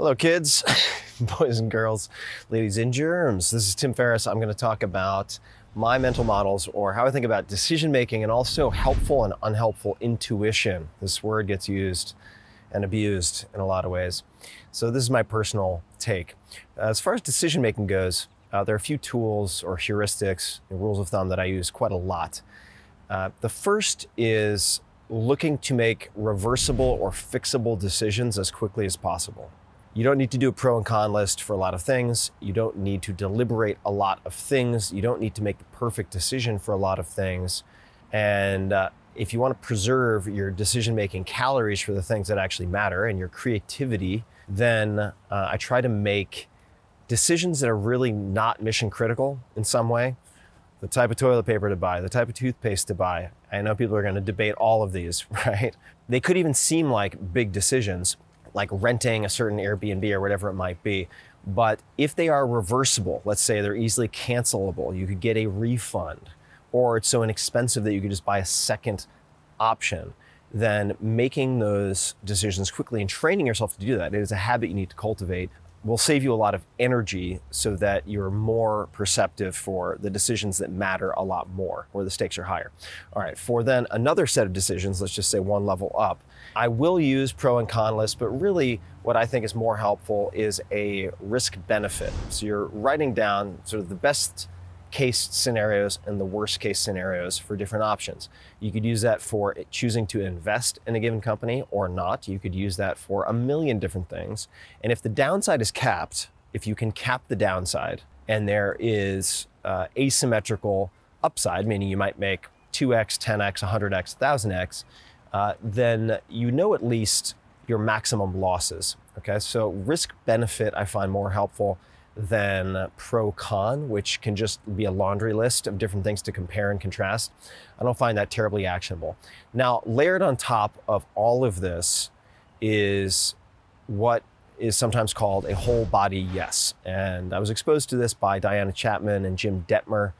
Hello, kids, boys and girls, ladies and germs. This is Tim Ferriss. I'm going to talk about my mental models or how I think about decision making and also helpful and unhelpful intuition. This word gets used and abused in a lot of ways. So, this is my personal take. As far as decision making goes, uh, there are a few tools or heuristics and rules of thumb that I use quite a lot. Uh, the first is looking to make reversible or fixable decisions as quickly as possible. You don't need to do a pro and con list for a lot of things. You don't need to deliberate a lot of things. You don't need to make the perfect decision for a lot of things. And uh, if you want to preserve your decision making calories for the things that actually matter and your creativity, then uh, I try to make decisions that are really not mission critical in some way. The type of toilet paper to buy, the type of toothpaste to buy. I know people are going to debate all of these, right? They could even seem like big decisions, like renting a certain Airbnb or whatever it might be. But if they are reversible, let's say they're easily cancelable, you could get a refund, or it's so inexpensive that you could just buy a second option, then making those decisions quickly and training yourself to do that is a habit you need to cultivate will save you a lot of energy so that you're more perceptive for the decisions that matter a lot more, where the stakes are higher. All right, for then another set of decisions, let's just say one level up, I will use pro and con lists, but really what I think is more helpful is a risk benefit. So you're writing down sort of the best case scenarios and the worst case scenarios for different options. You could use that for choosing to invest in a given company or not. You could use that for a million different things. And if the downside is capped, if you can cap the downside and there is uh, asymmetrical upside, meaning you might make 2x, 10x, 100x, 1000x, uh, then you know at least your maximum losses. Okay, so risk benefit I find more helpful than pro con, which can just be a laundry list of different things to compare and contrast. I don't find that terribly actionable. Now, layered on top of all of this is what is sometimes called a whole body yes. And I was exposed to this by Diana Chapman and Jim Dethmer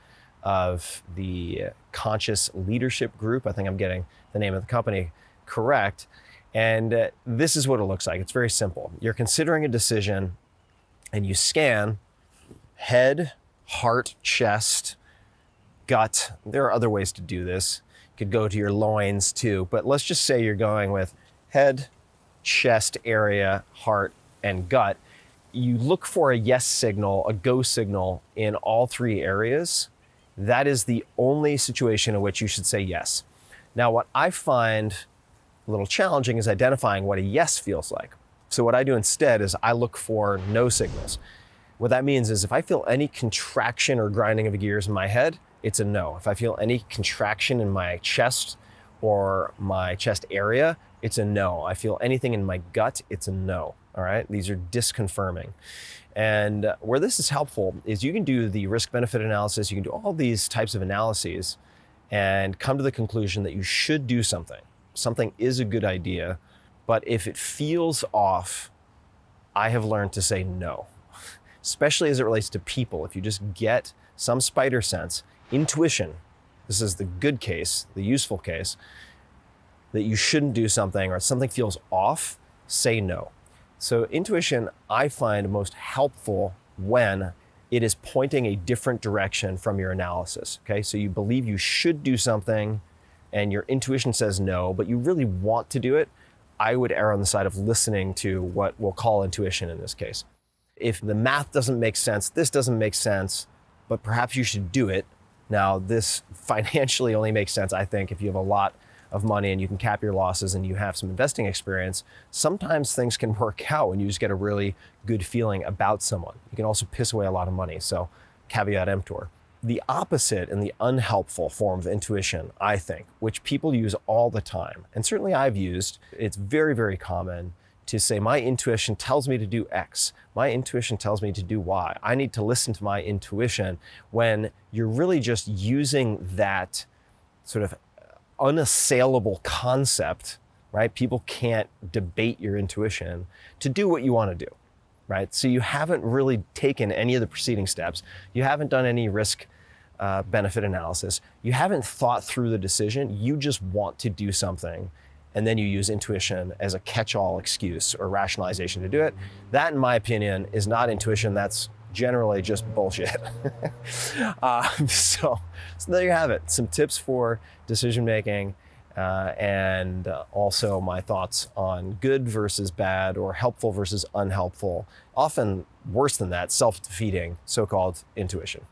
of the Conscious Leadership Group. I think I'm getting the name of the company correct. And uh, this is what it looks like. It's very simple. You're considering a decision and you scan head, heart, chest, gut. There are other ways to do this. You could go to your loins too, but let's just say you're going with head, chest area, heart, and gut. You look for a yes signal, a go signal in all three areas. That is the only situation in which you should say yes. Now, what I find a little challenging is identifying what a yes feels like. So what I do instead is I look for no signals. What that means is if I feel any contraction or grinding of the gears in my head, it's a no. If I feel any contraction in my chest or my chest area, it's a no. I feel anything in my gut, it's a no. All right, these are disconfirming. And where this is helpful is you can do the risk benefit analysis, you can do all these types of analyses and come to the conclusion that you should do something. Something is a good idea but if it feels off, I have learned to say no, especially as it relates to people. If you just get some spider sense, intuition, this is the good case, the useful case, that you shouldn't do something or something feels off, say no. So, intuition I find most helpful when it is pointing a different direction from your analysis. Okay, so you believe you should do something and your intuition says no, but you really want to do it. I would err on the side of listening to what we'll call intuition in this case. If the math doesn't make sense, this doesn't make sense, but perhaps you should do it. Now, this financially only makes sense, I think, if you have a lot of money and you can cap your losses and you have some investing experience. Sometimes things can work out when you just get a really good feeling about someone. You can also piss away a lot of money. So, caveat emptor the opposite and the unhelpful form of intuition, I think, which people use all the time, and certainly I've used, it's very, very common to say, My intuition tells me to do X. My intuition tells me to do Y. I need to listen to my intuition when you're really just using that sort of unassailable concept, right? People can't debate your intuition to do what you want to do right? So you haven't really taken any of the preceding steps. You haven't done any risk uh, benefit analysis. You haven't thought through the decision. You just want to do something. and then you use intuition as a catch all excuse or rationalization to do it. That, in my opinion, is not intuition. That's generally just bullshit. uh, so, so, there you have it some tips for decision making. Uh, and also my thoughts on good versus bad or helpful versus unhelpful, often worse than that, self defeating so called intuition.